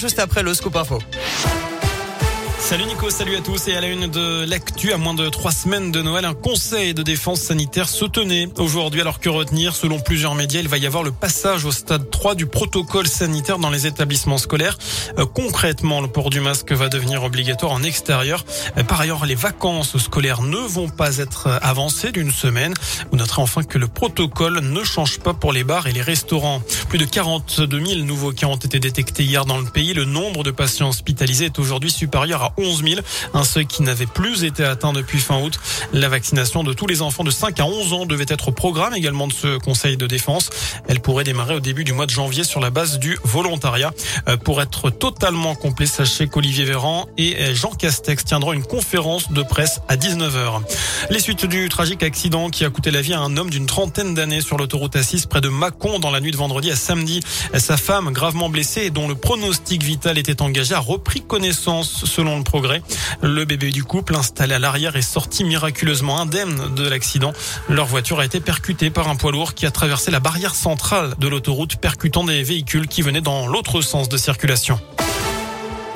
juste après le scoop info. Salut Nico, salut à tous et à la une de l'actu à moins de trois semaines de Noël, un conseil de défense sanitaire se tenait aujourd'hui alors que retenir selon plusieurs médias, il va y avoir le passage au stade 3 du protocole sanitaire dans les établissements scolaires. Euh, concrètement, le port du masque va devenir obligatoire en extérieur. Euh, par ailleurs, les vacances scolaires ne vont pas être avancées d'une semaine. Vous noterez enfin que le protocole ne change pas pour les bars et les restaurants. Plus de 42 000 nouveaux cas ont été détectés hier dans le pays. Le nombre de patients hospitalisés est aujourd'hui supérieur à 11 000, un seuil qui n'avait plus été atteint depuis fin août. La vaccination de tous les enfants de 5 à 11 ans devait être au programme également de ce Conseil de défense. Elle pourrait démarrer au début du mois de janvier sur la base du volontariat. Euh, pour être totalement complet, sachez qu'Olivier Véran et Jean Castex tiendront une conférence de presse à 19h. Les suites du tragique accident qui a coûté la vie à un homme d'une trentaine d'années sur l'autoroute A6 près de Mâcon dans la nuit de vendredi à samedi. Sa femme, gravement blessée et dont le pronostic vital était engagé, a repris connaissance selon le Le bébé du couple installé à l'arrière est sorti miraculeusement indemne de l'accident. Leur voiture a été percutée par un poids lourd qui a traversé la barrière centrale de l'autoroute percutant des véhicules qui venaient dans l'autre sens de circulation.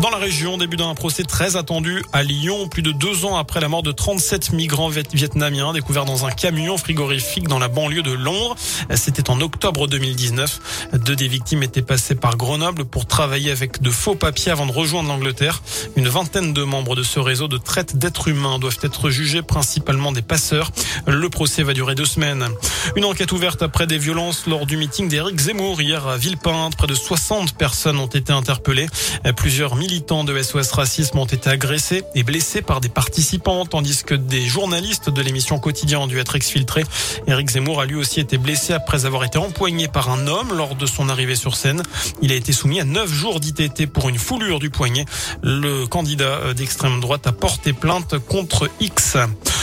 Dans la région, début d'un procès très attendu à Lyon, plus de deux ans après la mort de 37 migrants vietnamiens découverts dans un camion frigorifique dans la banlieue de Londres. C'était en octobre 2019. Deux des victimes étaient passées par Grenoble pour travailler avec de faux papiers avant de rejoindre l'Angleterre. Une vingtaine de membres de ce réseau de traite d'êtres humains doivent être jugés, principalement des passeurs. Le procès va durer deux semaines. Une enquête ouverte après des violences lors du meeting d'Éric Zemmour hier à Villepinte. Près de 60 personnes ont été interpellées. Plusieurs militants de SOS Racisme ont été agressés et blessés par des participants, tandis que des journalistes de l'émission Quotidien ont dû être exfiltrés. Éric Zemmour a lui aussi été blessé après avoir été empoigné par un homme lors de son arrivée sur scène. Il a été soumis à 9 jours d'ITT pour une foulure du poignet. Le candidat d'extrême droite a porté plainte contre X.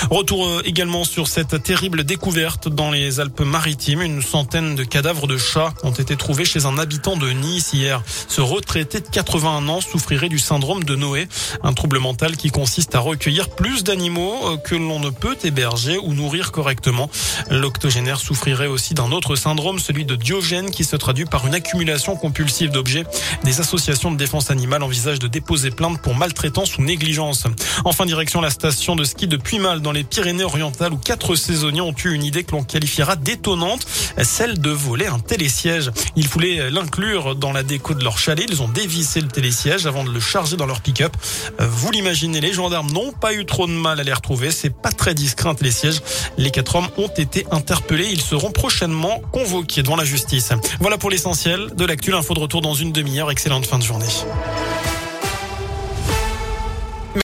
Retour euh, également sur cette terrible découverte dans les Alpes-Maritimes. Une centaine de cadavres de chats ont été trouvés chez un habitant de Nice hier. Ce retraité de 81 ans souffrirait du syndrome de Noé, un trouble mental qui consiste à recueillir plus d'animaux euh, que l'on ne peut héberger ou nourrir correctement. L'octogénaire souffrirait aussi d'un autre syndrome, celui de Diogène, qui se traduit par une accumulation compulsive d'objets. Des associations de défense animale envisagent de déposer plainte pour maltraitance ou négligence. Enfin, direction la station de ski de Puymal dans les Pyrénées-Orientales où quatre saisonniers ont eu une idée que l'on qualifiera d'étonnante, celle de voler un télésiège. Ils voulaient l'inclure dans la déco de leur chalet. Ils ont dévissé le télésiège avant de le charger dans leur pick-up. Euh, vous l'imaginez, les gendarmes n'ont pas eu trop de mal à les retrouver. C'est pas très discret un télésiège. Les quatre hommes ont été interpellés. Ils seront prochainement convoqués devant la justice. Voilà pour l'essentiel de l'actu. Info de retour dans une demi-heure. Excellente fin de journée.